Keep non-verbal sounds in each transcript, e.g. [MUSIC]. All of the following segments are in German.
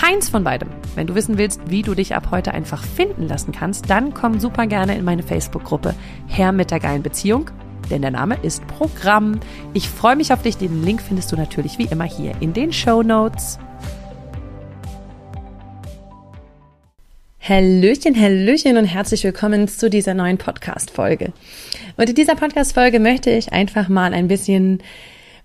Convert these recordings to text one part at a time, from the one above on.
keins von beidem. Wenn du wissen willst, wie du dich ab heute einfach finden lassen kannst, dann komm super gerne in meine Facebook-Gruppe Herr mit der geilen Beziehung denn der Name ist Programm. Ich freue mich auf dich. Den Link findest du natürlich wie immer hier in den Show Notes. Hallöchen, Hallöchen und herzlich willkommen zu dieser neuen Podcast-Folge. Und in dieser Podcast-Folge möchte ich einfach mal ein bisschen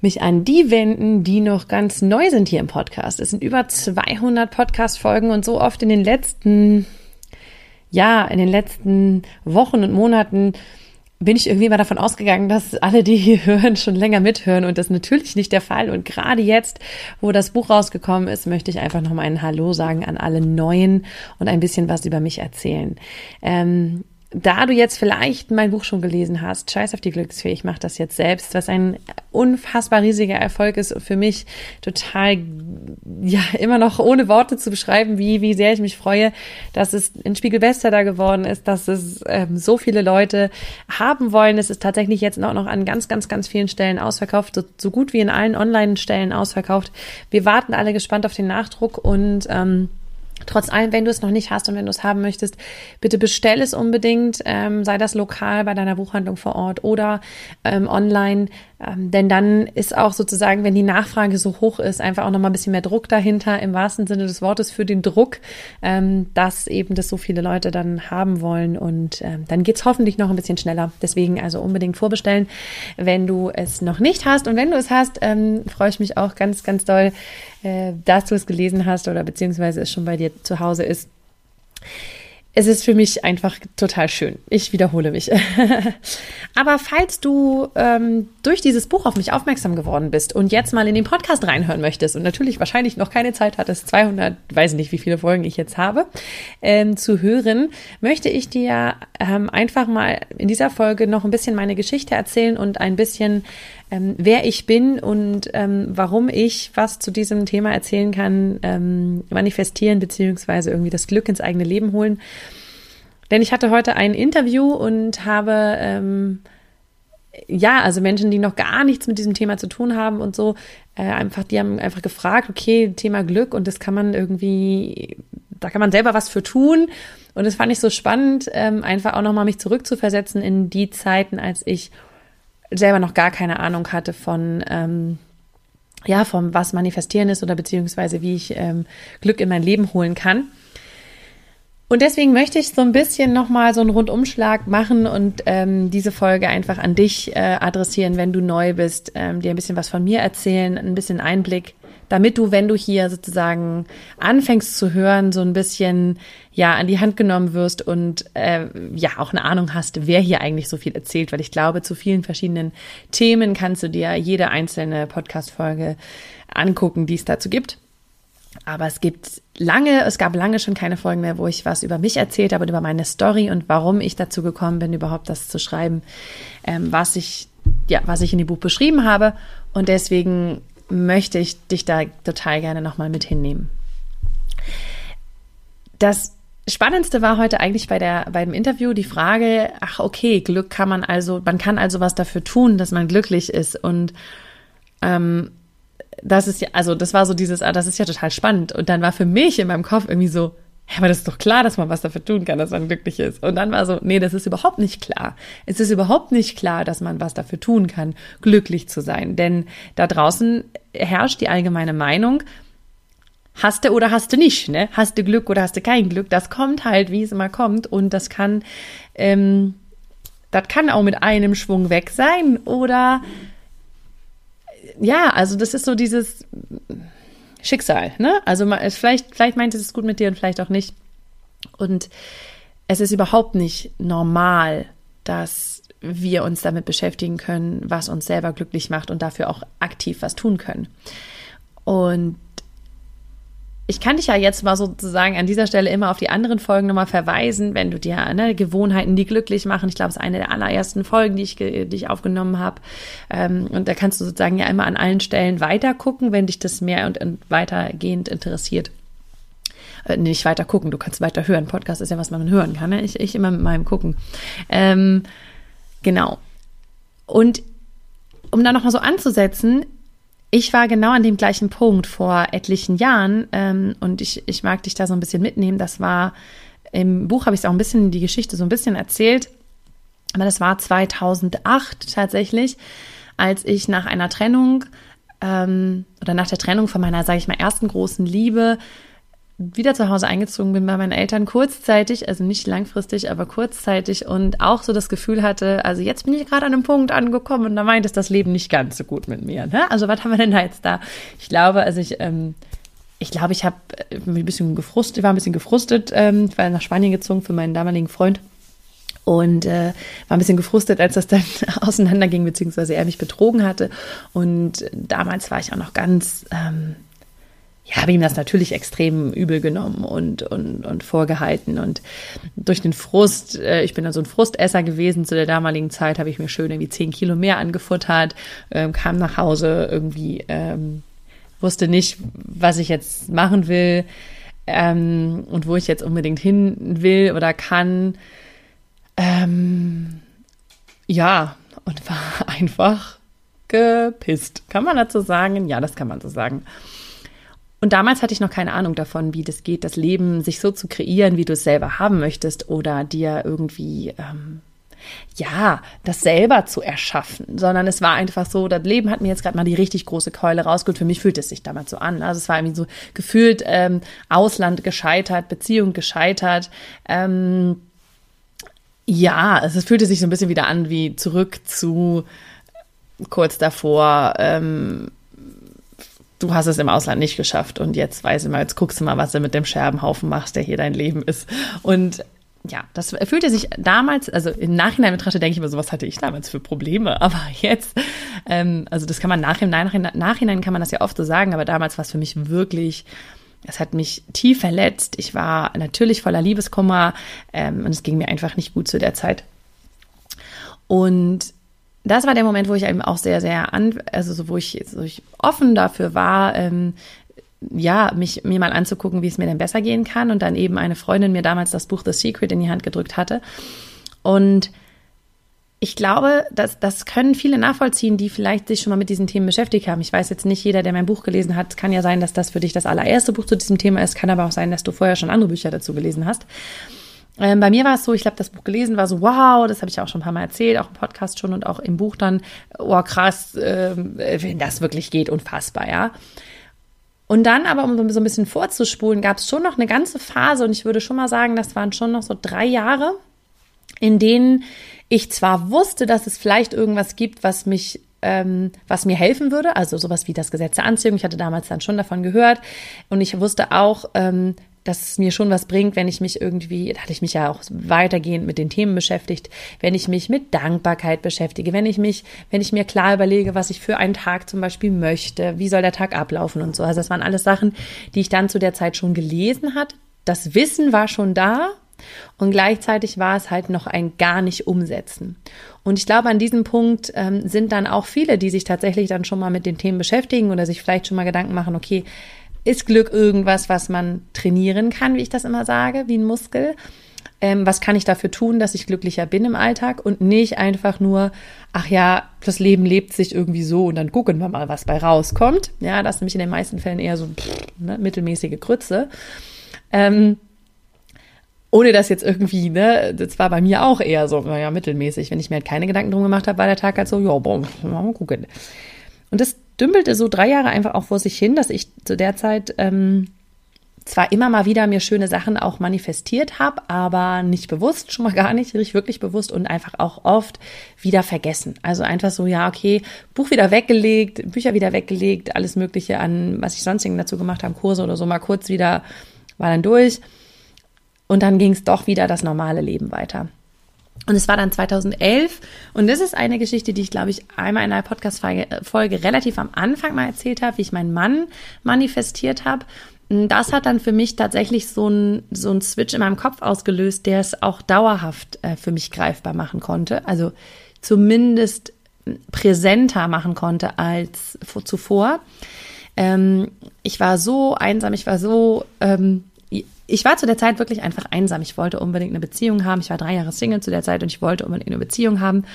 mich an die wenden, die noch ganz neu sind hier im Podcast. Es sind über 200 Podcast-Folgen und so oft in den letzten, ja, in den letzten Wochen und Monaten bin ich irgendwie mal davon ausgegangen, dass alle, die hier [LAUGHS] hören, schon länger mithören und das ist natürlich nicht der Fall. Und gerade jetzt, wo das Buch rausgekommen ist, möchte ich einfach nochmal ein Hallo sagen an alle Neuen und ein bisschen was über mich erzählen. Ähm, da du jetzt vielleicht mein Buch schon gelesen hast, Scheiß auf die Glücksfee, ich mache das jetzt selbst, was ein unfassbar riesiger Erfolg ist für mich, total, ja, immer noch ohne Worte zu beschreiben, wie, wie sehr ich mich freue, dass es ein Spiegel da geworden ist, dass es ähm, so viele Leute haben wollen. Es ist tatsächlich jetzt auch noch an ganz, ganz, ganz vielen Stellen ausverkauft, so, so gut wie in allen Online-Stellen ausverkauft. Wir warten alle gespannt auf den Nachdruck und ähm, Trotz allem, wenn du es noch nicht hast und wenn du es haben möchtest, bitte bestell es unbedingt, ähm, sei das lokal bei deiner Buchhandlung vor Ort oder ähm, online, ähm, denn dann ist auch sozusagen, wenn die Nachfrage so hoch ist, einfach auch nochmal ein bisschen mehr Druck dahinter, im wahrsten Sinne des Wortes für den Druck, ähm, dass eben das so viele Leute dann haben wollen. Und ähm, dann geht's hoffentlich noch ein bisschen schneller. Deswegen also unbedingt vorbestellen, wenn du es noch nicht hast. Und wenn du es hast, ähm, freue ich mich auch ganz, ganz doll, äh, dass du es gelesen hast oder beziehungsweise es schon bei dir zu Hause ist es ist für mich einfach total schön. Ich wiederhole mich. [LAUGHS] Aber falls du ähm, durch dieses Buch auf mich aufmerksam geworden bist und jetzt mal in den Podcast reinhören möchtest und natürlich wahrscheinlich noch keine Zeit hattest, 200, weiß nicht, wie viele Folgen ich jetzt habe, ähm, zu hören, möchte ich dir ähm, einfach mal in dieser Folge noch ein bisschen meine Geschichte erzählen und ein bisschen ähm, wer ich bin und ähm, warum ich was zu diesem Thema erzählen kann, ähm, manifestieren beziehungsweise irgendwie das Glück ins eigene Leben holen. Denn ich hatte heute ein Interview und habe ähm, ja, also Menschen, die noch gar nichts mit diesem Thema zu tun haben und so, äh, einfach, die haben einfach gefragt, okay, Thema Glück und das kann man irgendwie, da kann man selber was für tun. Und das fand ich so spannend, ähm, einfach auch nochmal mich zurückzuversetzen in die Zeiten, als ich selber noch gar keine Ahnung hatte von, ähm, ja, vom was manifestieren ist oder beziehungsweise wie ich ähm, Glück in mein Leben holen kann. Und deswegen möchte ich so ein bisschen nochmal so einen Rundumschlag machen und ähm, diese Folge einfach an dich äh, adressieren, wenn du neu bist, ähm, dir ein bisschen was von mir erzählen, ein bisschen Einblick damit du, wenn du hier sozusagen anfängst zu hören, so ein bisschen ja an die Hand genommen wirst und äh, ja auch eine Ahnung hast, wer hier eigentlich so viel erzählt, weil ich glaube, zu vielen verschiedenen Themen kannst du dir jede einzelne Podcast-Folge angucken, die es dazu gibt. Aber es gibt lange, es gab lange schon keine Folgen mehr, wo ich was über mich erzählt habe und über meine Story und warum ich dazu gekommen bin, überhaupt das zu schreiben, ähm, was ich, ja, was ich in dem Buch beschrieben habe. Und deswegen möchte ich dich da total gerne nochmal mit hinnehmen. Das Spannendste war heute eigentlich bei der, beim Interview die Frage, ach okay, Glück kann man also, man kann also was dafür tun, dass man glücklich ist. Und ähm, das ist ja, also das war so dieses, ah, das ist ja total spannend. Und dann war für mich in meinem Kopf irgendwie so, ja, aber das ist doch klar, dass man was dafür tun kann, dass man glücklich ist. Und dann war so, nee, das ist überhaupt nicht klar. Es ist überhaupt nicht klar, dass man was dafür tun kann, glücklich zu sein. Denn da draußen herrscht die allgemeine Meinung, hast du oder hast du nicht, ne? Hast du Glück oder hast du kein Glück? Das kommt halt, wie es immer kommt. Und das kann, ähm, das kann auch mit einem Schwung weg sein. Oder ja, also das ist so dieses Schicksal, ne? Also vielleicht, vielleicht meint es gut mit dir und vielleicht auch nicht. Und es ist überhaupt nicht normal, dass wir uns damit beschäftigen können, was uns selber glücklich macht und dafür auch aktiv was tun können. Und ich kann dich ja jetzt mal sozusagen an dieser Stelle immer auf die anderen Folgen nochmal verweisen, wenn du dir ne, Gewohnheiten, die glücklich machen. Ich glaube, es ist eine der allerersten Folgen, die ich, die ich aufgenommen habe. Ähm, und da kannst du sozusagen ja immer an allen Stellen weiter gucken, wenn dich das mehr und weitergehend interessiert. Äh, nicht weiter gucken, du kannst weiter hören. Podcast ist ja, was man hören kann. Ne? Ich, ich immer mit meinem Gucken. Ähm, genau. Und um da nochmal so anzusetzen, ich war genau an dem gleichen Punkt vor etlichen Jahren ähm, und ich, ich mag dich da so ein bisschen mitnehmen. Das war, im Buch habe ich es auch ein bisschen, die Geschichte so ein bisschen erzählt, aber das war 2008 tatsächlich, als ich nach einer Trennung ähm, oder nach der Trennung von meiner, sage ich mal, ersten großen Liebe wieder zu Hause eingezogen bin bei meinen Eltern kurzzeitig, also nicht langfristig, aber kurzzeitig und auch so das Gefühl hatte, also jetzt bin ich gerade an einem Punkt angekommen und da meint es das Leben nicht ganz so gut mit mir. Ne? Also was haben wir denn da jetzt da? Ich glaube, also ich, ähm, ich glaube, ich habe äh, ein bisschen gefrustet, war ein bisschen gefrustet, ähm, ich war nach Spanien gezogen für meinen damaligen Freund und äh, war ein bisschen gefrustet, als das dann [LAUGHS] auseinanderging, beziehungsweise er mich betrogen hatte. Und damals war ich auch noch ganz ähm, ja, habe ihm das natürlich extrem übel genommen und, und, und vorgehalten. Und durch den Frust, äh, ich bin dann so ein Frustesser gewesen zu der damaligen Zeit, habe ich mir schön irgendwie zehn Kilo mehr angefuttert, ähm, kam nach Hause irgendwie, ähm, wusste nicht, was ich jetzt machen will ähm, und wo ich jetzt unbedingt hin will oder kann. Ähm, ja, und [LAUGHS] war einfach gepisst. Kann man dazu sagen? Ja, das kann man so sagen. Und damals hatte ich noch keine Ahnung davon, wie das geht, das Leben sich so zu kreieren, wie du es selber haben möchtest oder dir irgendwie, ähm, ja, das selber zu erschaffen, sondern es war einfach so, das Leben hat mir jetzt gerade mal die richtig große Keule rausgeholt. Für mich fühlt es sich damals so an. Also es war irgendwie so gefühlt ähm, Ausland gescheitert, Beziehung gescheitert. Ähm, ja, also es fühlte sich so ein bisschen wieder an wie zurück zu kurz davor. Ähm, du hast es im Ausland nicht geschafft und jetzt weiß ich mal, jetzt guckst du mal, was du mit dem Scherbenhaufen machst, der hier dein Leben ist. Und ja, das fühlte sich damals, also im Nachhinein betrachtet, denke ich mir so, was hatte ich damals für Probleme? [LAUGHS] Aber jetzt, ähm, also das kann man nach im Nachhinein, Nachhinein kann man das ja oft so sagen, aber damals war es für mich wirklich, es hat mich tief verletzt. Ich war natürlich voller Liebeskummer ähm, und es ging mir einfach nicht gut zu der Zeit. Und das war der Moment, wo ich eben auch sehr, sehr an, also so, wo ich, so ich offen dafür war, ähm, ja, mich mir mal anzugucken, wie es mir denn besser gehen kann. Und dann eben eine Freundin mir damals das Buch The Secret in die Hand gedrückt hatte. Und ich glaube, dass das können viele nachvollziehen, die vielleicht sich schon mal mit diesen Themen beschäftigt haben. Ich weiß jetzt nicht, jeder, der mein Buch gelesen hat, kann ja sein, dass das für dich das allererste Buch zu diesem Thema ist, kann aber auch sein, dass du vorher schon andere Bücher dazu gelesen hast. Ähm, bei mir war es so, ich habe das Buch gelesen, war so, wow, das habe ich auch schon ein paar Mal erzählt, auch im Podcast schon und auch im Buch dann, oh krass, äh, wenn das wirklich geht, unfassbar, ja. Und dann aber, um so ein bisschen vorzuspulen, gab es schon noch eine ganze Phase und ich würde schon mal sagen, das waren schon noch so drei Jahre, in denen ich zwar wusste, dass es vielleicht irgendwas gibt, was mich ähm, was mir helfen würde, also sowas wie das Gesetz der Anziehung. Ich hatte damals dann schon davon gehört und ich wusste auch, ähm, dass es mir schon was bringt, wenn ich mich irgendwie, da hatte ich mich ja auch weitergehend mit den Themen beschäftigt, wenn ich mich mit Dankbarkeit beschäftige, wenn ich mich, wenn ich mir klar überlege, was ich für einen Tag zum Beispiel möchte, wie soll der Tag ablaufen und so. Also das waren alles Sachen, die ich dann zu der Zeit schon gelesen hatte. Das Wissen war schon da, und gleichzeitig war es halt noch ein gar nicht umsetzen. Und ich glaube, an diesem Punkt ähm, sind dann auch viele, die sich tatsächlich dann schon mal mit den Themen beschäftigen oder sich vielleicht schon mal Gedanken machen, okay, ist Glück irgendwas, was man trainieren kann, wie ich das immer sage, wie ein Muskel? Ähm, was kann ich dafür tun, dass ich glücklicher bin im Alltag und nicht einfach nur, ach ja, das Leben lebt sich irgendwie so und dann gucken wir mal, was bei rauskommt. Ja, das ist nämlich in den meisten Fällen eher so pff, ne, mittelmäßige Grütze. Ähm, ohne das jetzt irgendwie, ne, das war bei mir auch eher so, naja, mittelmäßig. Wenn ich mir halt keine Gedanken drum gemacht habe, war der Tag halt so, ja, boah, mal gucken. Und das dümpelte so drei Jahre einfach auch vor sich hin, dass ich zu der Zeit ähm, zwar immer mal wieder mir schöne Sachen auch manifestiert habe, aber nicht bewusst, schon mal gar nicht, nicht wirklich bewusst und einfach auch oft wieder vergessen. Also einfach so, ja, okay, Buch wieder weggelegt, Bücher wieder weggelegt, alles Mögliche an, was ich sonst dazu gemacht habe, Kurse oder so, mal kurz wieder, war dann durch. Und dann ging es doch wieder das normale Leben weiter. Und es war dann 2011 und das ist eine Geschichte, die ich glaube ich einmal in einer Podcast-Folge relativ am Anfang mal erzählt habe, wie ich meinen Mann manifestiert habe. Das hat dann für mich tatsächlich so ein so Switch in meinem Kopf ausgelöst, der es auch dauerhaft äh, für mich greifbar machen konnte. Also zumindest präsenter machen konnte als zuvor. Ähm, ich war so einsam, ich war so ähm, ich war zu der Zeit wirklich einfach einsam. Ich wollte unbedingt eine Beziehung haben. Ich war drei Jahre Single zu der Zeit und ich wollte unbedingt eine Beziehung haben.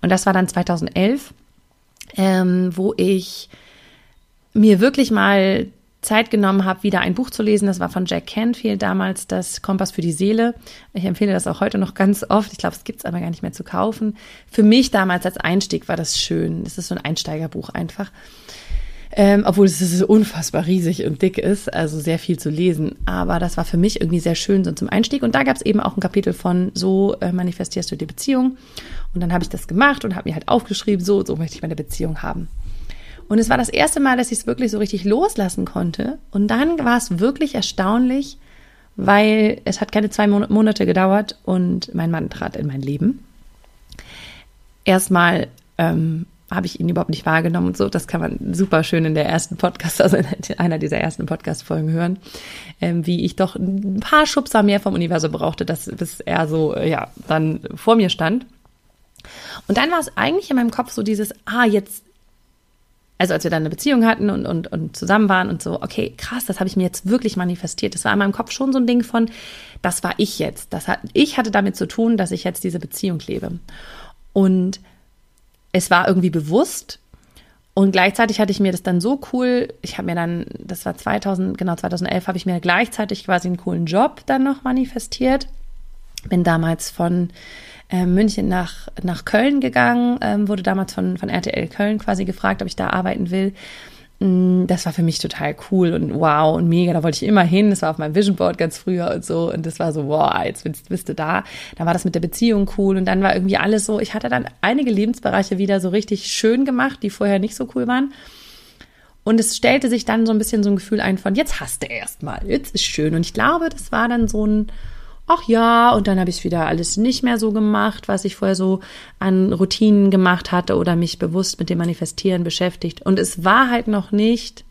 Und das war dann 2011, ähm, wo ich mir wirklich mal Zeit genommen habe, wieder ein Buch zu lesen. Das war von Jack Canfield damals, das Kompass für die Seele. Ich empfehle das auch heute noch ganz oft. Ich glaube, es gibt es aber gar nicht mehr zu kaufen. Für mich damals als Einstieg war das schön. Es ist so ein Einsteigerbuch einfach ähm, obwohl es so unfassbar riesig und dick ist, also sehr viel zu lesen. Aber das war für mich irgendwie sehr schön so zum Einstieg. Und da gab es eben auch ein Kapitel von so äh, manifestierst du die Beziehung. Und dann habe ich das gemacht und habe mir halt aufgeschrieben, so, so möchte ich meine Beziehung haben. Und es war das erste Mal, dass ich es wirklich so richtig loslassen konnte. Und dann war es wirklich erstaunlich, weil es hat keine zwei Monate gedauert und mein Mann trat in mein Leben. Erstmal ähm, habe ich ihn überhaupt nicht wahrgenommen und so. Das kann man super schön in der ersten Podcast, also in einer dieser ersten Podcast-Folgen hören, ähm, wie ich doch ein paar Schubser mehr vom Universum brauchte, dass, bis er so, äh, ja, dann vor mir stand. Und dann war es eigentlich in meinem Kopf so dieses, ah, jetzt, also als wir dann eine Beziehung hatten und, und, und zusammen waren und so, okay, krass, das habe ich mir jetzt wirklich manifestiert. Das war in meinem Kopf schon so ein Ding von, das war ich jetzt. Das hat, ich hatte damit zu tun, dass ich jetzt diese Beziehung lebe. Und es war irgendwie bewusst. Und gleichzeitig hatte ich mir das dann so cool, ich habe mir dann, das war 2000, genau 2011, habe ich mir gleichzeitig quasi einen coolen Job dann noch manifestiert. Bin damals von äh, München nach, nach Köln gegangen, ähm, wurde damals von, von RTL Köln quasi gefragt, ob ich da arbeiten will. Mm, das war für mich total cool und wow und mega. Da wollte ich immer hin. Das war auf meinem Vision Board ganz früher und so. Und das war so, wow, jetzt bist, bist du da. Dann war das mit der Beziehung cool. Und dann war irgendwie alles so. Ich hatte dann einige Lebensbereiche wieder so richtig schön gemacht, die vorher nicht so cool waren. Und es stellte sich dann so ein bisschen so ein Gefühl ein von, jetzt hast du erst mal, jetzt ist schön. Und ich glaube, das war dann so ein, ach ja, und dann habe ich wieder alles nicht mehr so gemacht, was ich vorher so an Routinen gemacht hatte oder mich bewusst mit dem Manifestieren beschäftigt. Und es war halt noch nicht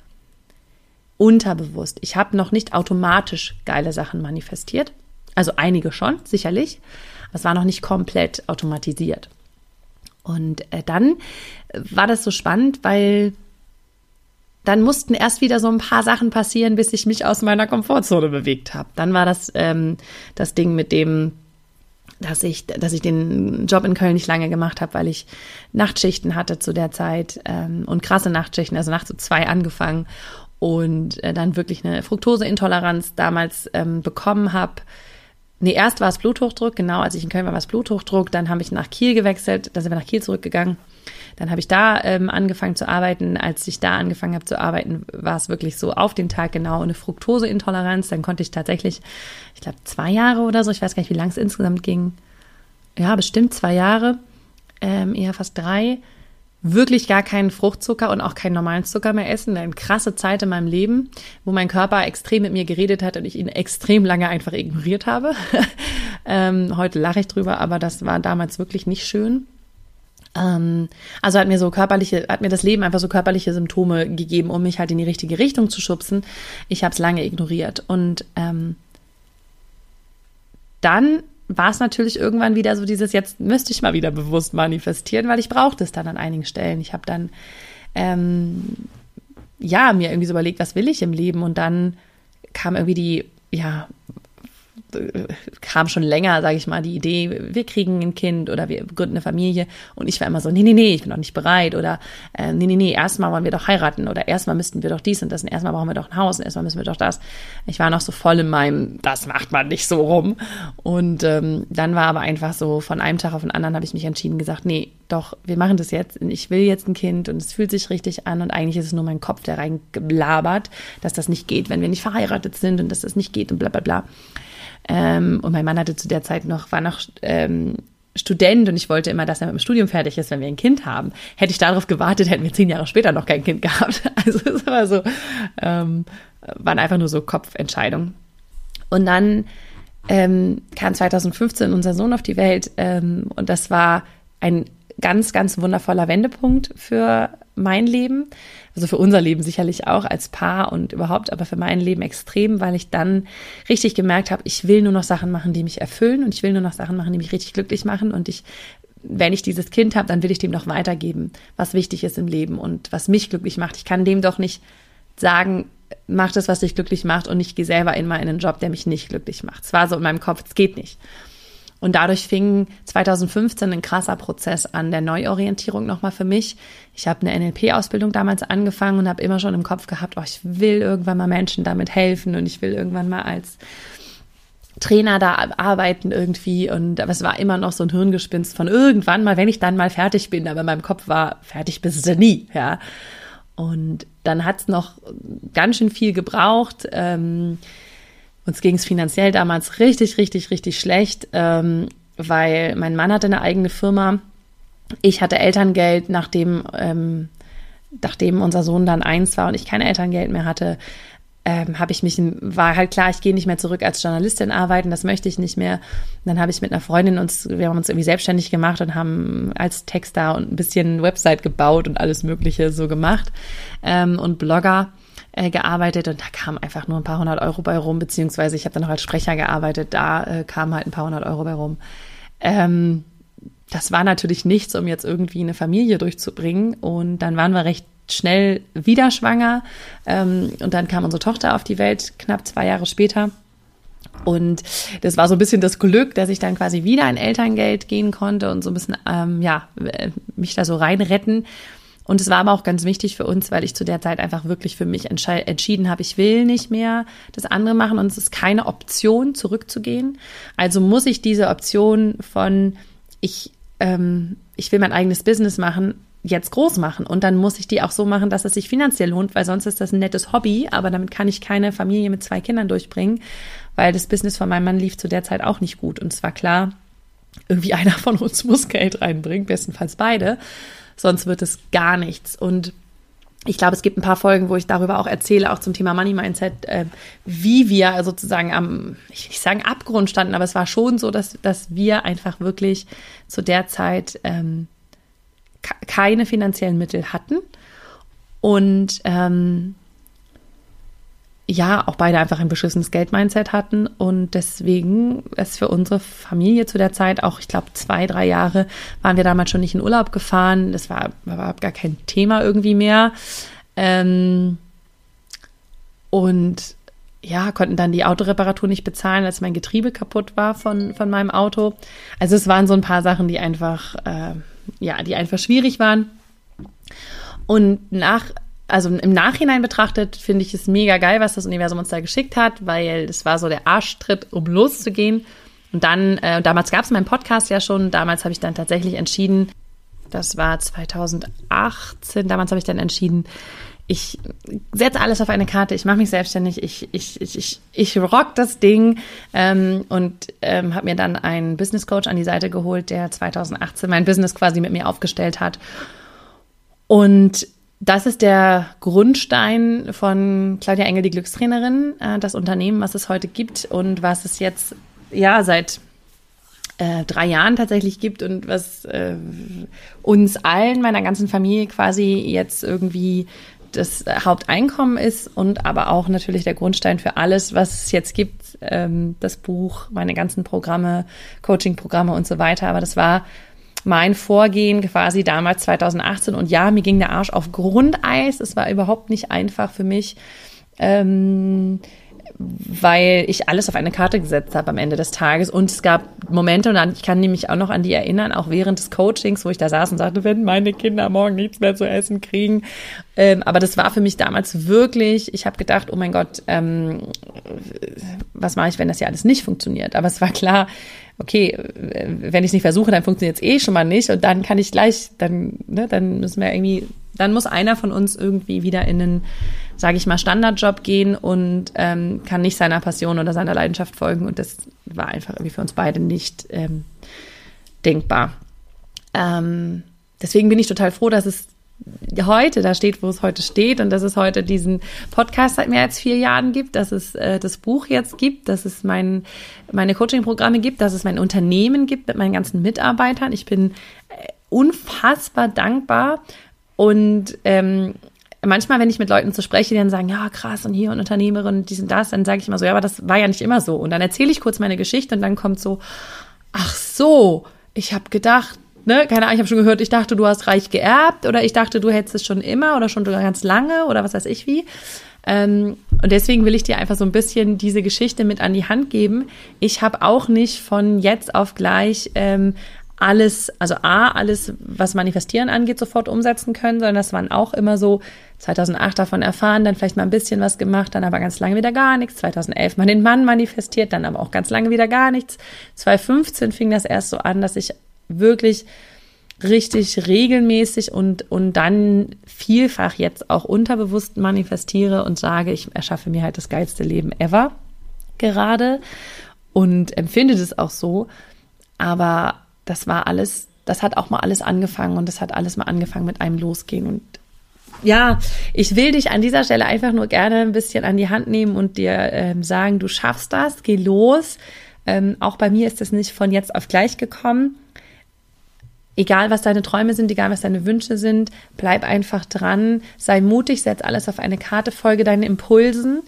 unterbewusst. Ich habe noch nicht automatisch geile Sachen manifestiert. Also einige schon, sicherlich. Es war noch nicht komplett automatisiert. Und äh, dann war das so spannend, weil dann mussten erst wieder so ein paar Sachen passieren, bis ich mich aus meiner Komfortzone bewegt habe. Dann war das ähm, das Ding mit dem, dass ich, dass ich den Job in Köln nicht lange gemacht habe, weil ich Nachtschichten hatte zu der Zeit ähm, und krasse Nachtschichten, also nachts um zwei angefangen und äh, dann wirklich eine Fructoseintoleranz damals ähm, bekommen habe. Nee, erst war es Bluthochdruck, genau, als ich in Köln war, war es Bluthochdruck, dann habe ich nach Kiel gewechselt, dann sind wir nach Kiel zurückgegangen dann habe ich da ähm, angefangen zu arbeiten. Als ich da angefangen habe zu arbeiten, war es wirklich so auf den Tag genau eine Fructoseintoleranz. Dann konnte ich tatsächlich, ich glaube, zwei Jahre oder so, ich weiß gar nicht, wie lang es insgesamt ging. Ja, bestimmt zwei Jahre, ähm, eher fast drei wirklich gar keinen Fruchtzucker und auch keinen normalen Zucker mehr essen. Eine krasse Zeit in meinem Leben, wo mein Körper extrem mit mir geredet hat und ich ihn extrem lange einfach ignoriert habe. [LAUGHS] ähm, heute lache ich drüber, aber das war damals wirklich nicht schön. Ähm, also hat mir so körperliche, hat mir das Leben einfach so körperliche Symptome gegeben, um mich halt in die richtige Richtung zu schubsen. Ich habe es lange ignoriert. Und ähm, dann war es natürlich irgendwann wieder so dieses, jetzt müsste ich mal wieder bewusst manifestieren, weil ich brauchte es dann an einigen Stellen. Ich habe dann ähm, ja mir irgendwie so überlegt, was will ich im Leben? Und dann kam irgendwie die, ja, kam schon länger, sage ich mal, die Idee, wir kriegen ein Kind oder wir gründen eine Familie. Und ich war immer so, nee, nee, nee, ich bin noch nicht bereit. Oder äh, nee, nee, nee, erstmal wollen wir doch heiraten oder erstmal müssten wir doch dies und das und erstmal brauchen wir doch ein Haus und erstmal müssen wir doch das. Ich war noch so voll in meinem, das macht man nicht so rum. Und ähm, dann war aber einfach so, von einem Tag auf den anderen habe ich mich entschieden, gesagt, nee, doch, wir machen das jetzt. Ich will jetzt ein Kind und es fühlt sich richtig an und eigentlich ist es nur mein Kopf, der reingelabert, dass das nicht geht, wenn wir nicht verheiratet sind und dass das nicht geht und bla bla bla. Ähm, und mein Mann hatte zu der Zeit noch, war noch ähm, Student und ich wollte immer, dass er mit dem Studium fertig ist, wenn wir ein Kind haben. Hätte ich darauf gewartet, hätten wir zehn Jahre später noch kein Kind gehabt. [LAUGHS] Also es war so, ähm, waren einfach nur so Kopfentscheidungen. Und dann ähm, kam 2015 unser Sohn auf die Welt ähm, und das war ein ganz, ganz wundervoller Wendepunkt für mein Leben, also für unser Leben sicherlich auch als Paar und überhaupt, aber für mein Leben extrem, weil ich dann richtig gemerkt habe, ich will nur noch Sachen machen, die mich erfüllen und ich will nur noch Sachen machen, die mich richtig glücklich machen und ich wenn ich dieses Kind habe, dann will ich dem doch weitergeben, was wichtig ist im Leben und was mich glücklich macht. Ich kann dem doch nicht sagen, mach das, was dich glücklich macht und ich gehe selber in mal in einen Job, der mich nicht glücklich macht. Es war so in meinem Kopf, es geht nicht. Und dadurch fing 2015 ein krasser Prozess an der Neuorientierung nochmal für mich. Ich habe eine NLP-Ausbildung damals angefangen und habe immer schon im Kopf gehabt, oh, ich will irgendwann mal Menschen damit helfen und ich will irgendwann mal als Trainer da arbeiten irgendwie und aber es war immer noch so ein Hirngespinst von irgendwann mal, wenn ich dann mal fertig bin, aber in meinem Kopf war, fertig bist du nie, ja. Und dann hat's noch ganz schön viel gebraucht. Ähm, uns ging es finanziell damals richtig, richtig, richtig schlecht, ähm, weil mein Mann hatte eine eigene Firma. Ich hatte Elterngeld, nachdem, ähm, nachdem unser Sohn dann eins war und ich kein Elterngeld mehr hatte, ähm, habe ich mich, war halt klar, ich gehe nicht mehr zurück als Journalistin arbeiten, das möchte ich nicht mehr. Und dann habe ich mit einer Freundin uns, wir haben uns irgendwie selbstständig gemacht und haben als Texter und ein bisschen Website gebaut und alles Mögliche so gemacht ähm, und Blogger äh, gearbeitet und da kam einfach nur ein paar hundert Euro bei rum, beziehungsweise ich habe dann noch als Sprecher gearbeitet, da äh, kam halt ein paar hundert Euro bei rum. Ähm, das war natürlich nichts, um jetzt irgendwie eine Familie durchzubringen und dann waren wir recht schnell wieder schwanger ähm, und dann kam unsere Tochter auf die Welt, knapp zwei Jahre später. Und das war so ein bisschen das Glück, dass ich dann quasi wieder in Elterngeld gehen konnte und so ein bisschen, ähm, ja, mich da so reinretten. Und es war aber auch ganz wichtig für uns, weil ich zu der Zeit einfach wirklich für mich entschieden habe, ich will nicht mehr das andere machen und es ist keine Option, zurückzugehen. Also muss ich diese Option von ich, ähm, ich will mein eigenes Business machen, jetzt groß machen. Und dann muss ich die auch so machen, dass es sich finanziell lohnt, weil sonst ist das ein nettes Hobby, aber damit kann ich keine Familie mit zwei Kindern durchbringen, weil das Business von meinem Mann lief zu der Zeit auch nicht gut. Und es war klar, irgendwie [LAUGHS] einer von uns muss Geld reinbringen, bestenfalls beide sonst wird es gar nichts. Und ich glaube, es gibt ein paar Folgen, wo ich darüber auch erzähle, auch zum Thema Money Mindset, äh, wie wir sozusagen am, ich will nicht Abgrund standen, aber es war schon so, dass, dass wir einfach wirklich zu der Zeit ähm, keine finanziellen Mittel hatten und ähm, ja, auch beide einfach ein beschissenes Geldmindset hatten und deswegen es für unsere Familie zu der Zeit auch, ich glaube, zwei, drei Jahre waren wir damals schon nicht in Urlaub gefahren. Das war, war gar kein Thema irgendwie mehr. Ähm, und ja, konnten dann die Autoreparatur nicht bezahlen, als mein Getriebe kaputt war von, von meinem Auto. Also es waren so ein paar Sachen, die einfach, äh, ja, die einfach schwierig waren. Und nach also im Nachhinein betrachtet finde ich es mega geil, was das Universum uns da geschickt hat, weil es war so der Arschtritt, um loszugehen. Und dann, äh, damals gab es meinen Podcast ja schon, damals habe ich dann tatsächlich entschieden, das war 2018, damals habe ich dann entschieden, ich setze alles auf eine Karte, ich mache mich selbstständig, ich, ich, ich, ich, ich rock das Ding ähm, und ähm, habe mir dann einen Business Coach an die Seite geholt, der 2018 mein Business quasi mit mir aufgestellt hat. Und das ist der Grundstein von Claudia Engel, die Glückstrainerin, äh, das Unternehmen, was es heute gibt und was es jetzt ja seit äh, drei Jahren tatsächlich gibt und was äh, uns allen, meiner ganzen Familie quasi jetzt irgendwie das Haupteinkommen ist und aber auch natürlich der Grundstein für alles, was es jetzt gibt, ähm, das Buch, meine ganzen Programme, Coaching-Programme und so weiter. Aber das war mein Vorgehen quasi damals 2018. Und ja, mir ging der Arsch auf Grundeis. Es war überhaupt nicht einfach für mich. Ähm, weil ich alles auf eine Karte gesetzt habe am Ende des Tages. Und es gab Momente, und ich kann mich auch noch an die erinnern, auch während des Coachings, wo ich da saß und sagte, wenn meine Kinder morgen nichts mehr zu essen kriegen. Ähm, aber das war für mich damals wirklich, ich habe gedacht, oh mein Gott, ähm, was mache ich, wenn das hier alles nicht funktioniert? Aber es war klar, okay, wenn ich es nicht versuche, dann funktioniert es eh schon mal nicht. Und dann kann ich gleich, dann, ne, dann müssen wir irgendwie, dann muss einer von uns irgendwie wieder in einen sage ich mal, Standardjob gehen und ähm, kann nicht seiner Passion oder seiner Leidenschaft folgen. Und das war einfach irgendwie für uns beide nicht ähm, denkbar. Ähm, deswegen bin ich total froh, dass es heute da steht, wo es heute steht und dass es heute diesen Podcast seit mehr als vier Jahren gibt, dass es äh, das Buch jetzt gibt, dass es mein, meine Coaching-Programme gibt, dass es mein Unternehmen gibt mit meinen ganzen Mitarbeitern. Ich bin äh, unfassbar dankbar und ähm, manchmal, wenn ich mit Leuten so spreche, die dann sagen, ja, krass, und hier und Unternehmerin, die sind das, dann sage ich immer so, ja, aber das war ja nicht immer so. Und dann erzähle ich kurz meine Geschichte und dann kommt so, ach so, ich habe gedacht, ne, keine Ahnung, ich habe schon gehört, ich dachte, du hast reich geerbt oder ich dachte, du hättest es schon immer oder schon ganz lange oder was weiß ich wie. Ähm, und deswegen will ich dir einfach so ein bisschen diese Geschichte mit an die Hand geben. Ich habe auch nicht von jetzt auf gleich ähm, alles, also A, alles, was Manifestieren angeht, sofort umsetzen können, sondern das waren auch immer so 2008 davon erfahren, dann vielleicht mal ein bisschen was gemacht, dann aber ganz lange wieder gar nichts. 2011 mal den Mann manifestiert, dann aber auch ganz lange wieder gar nichts. 2015 fing das erst so an, dass ich wirklich richtig regelmäßig und, und dann vielfach jetzt auch unterbewusst manifestiere und sage, ich erschaffe mir halt das geilste Leben ever gerade und empfinde das auch so. Aber das war alles, das hat auch mal alles angefangen und das hat alles mal angefangen mit einem Losgehen. Und ja, ich will dich an dieser Stelle einfach nur gerne ein bisschen an die Hand nehmen und dir ähm, sagen, du schaffst das, geh los. Ähm, auch bei mir ist es nicht von jetzt auf gleich gekommen. Egal, was deine Träume sind, egal, was deine Wünsche sind, bleib einfach dran, sei mutig, setz alles auf eine Karte, folge deinen Impulsen.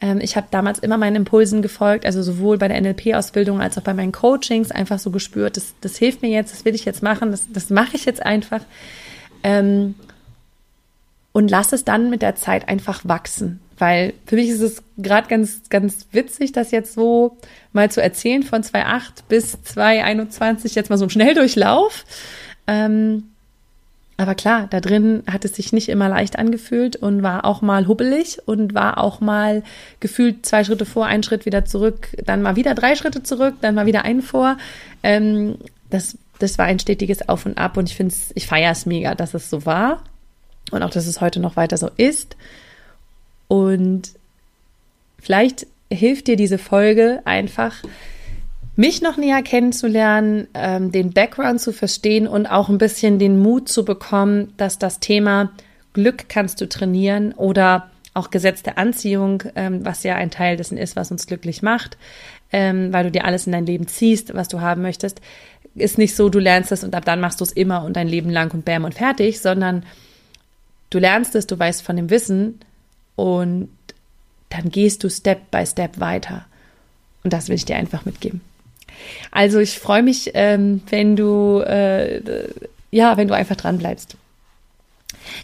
Ähm, ich habe damals immer meinen Impulsen gefolgt, also sowohl bei der NLP-Ausbildung als auch bei meinen Coachings einfach so gespürt, das, das hilft mir jetzt, das will ich jetzt machen, das, das mache ich jetzt einfach. Ähm, und lass es dann mit der Zeit einfach wachsen. Weil für mich ist es gerade ganz, ganz witzig, das jetzt so mal zu erzählen von 2.8 bis 2.21, jetzt mal so ein Schnelldurchlauf. Ähm, aber klar, da drin hat es sich nicht immer leicht angefühlt und war auch mal hubbelig und war auch mal gefühlt zwei Schritte vor, einen Schritt wieder zurück, dann mal wieder drei Schritte zurück, dann mal wieder einen vor. Ähm, das, das war ein stetiges Auf und Ab und ich finde ich feiere es mega, dass es so war und auch, dass es heute noch weiter so ist. Und vielleicht hilft dir diese Folge einfach, mich noch näher kennenzulernen, ähm, den Background zu verstehen und auch ein bisschen den Mut zu bekommen, dass das Thema Glück kannst du trainieren oder auch Gesetz der Anziehung, ähm, was ja ein Teil dessen ist, was uns glücklich macht, ähm, weil du dir alles in dein Leben ziehst, was du haben möchtest, ist nicht so, du lernst es und ab dann machst du es immer und dein Leben lang und bam und fertig, sondern du lernst es, du weißt von dem Wissen und dann gehst du Step by Step weiter. Und das will ich dir einfach mitgeben. Also ich freue mich, ähm, wenn du äh, ja, wenn du einfach dran bleibst.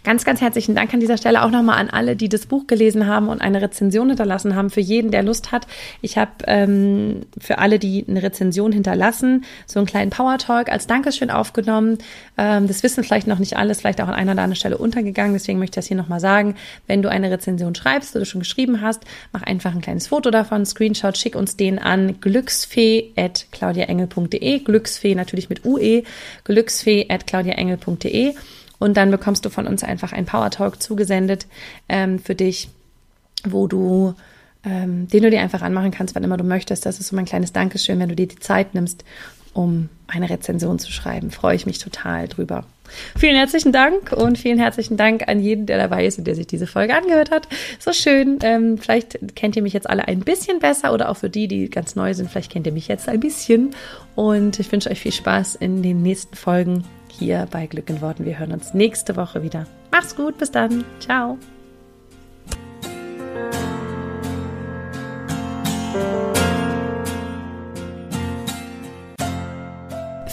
Ganz, ganz herzlichen Dank an dieser Stelle auch nochmal an alle, die das Buch gelesen haben und eine Rezension hinterlassen haben. Für jeden, der Lust hat. Ich habe ähm, für alle, die eine Rezension hinterlassen, so einen kleinen Power Talk als Dankeschön aufgenommen. Ähm, das wissen vielleicht noch nicht alles, vielleicht auch an einer oder anderen Stelle untergegangen. Deswegen möchte ich das hier nochmal sagen. Wenn du eine Rezension schreibst oder schon geschrieben hast, mach einfach ein kleines Foto davon, Screenshot, schick uns den an glücksfee.claudiaengel.de. Glücksfee natürlich mit UE. glücksfee.claudiaengel.de. Und dann bekommst du von uns einfach ein Power Talk zugesendet ähm, für dich, wo du, ähm, den du dir einfach anmachen kannst, wann immer du möchtest. Das ist so mein kleines Dankeschön, wenn du dir die Zeit nimmst, um eine Rezension zu schreiben. Freue ich mich total drüber. Vielen herzlichen Dank und vielen herzlichen Dank an jeden, der dabei ist und der sich diese Folge angehört hat. So schön. Ähm, vielleicht kennt ihr mich jetzt alle ein bisschen besser oder auch für die, die ganz neu sind, vielleicht kennt ihr mich jetzt ein bisschen. Und ich wünsche euch viel Spaß in den nächsten Folgen hier bei Glück in Worten. Wir hören uns nächste Woche wieder. Mach's gut, bis dann. Ciao.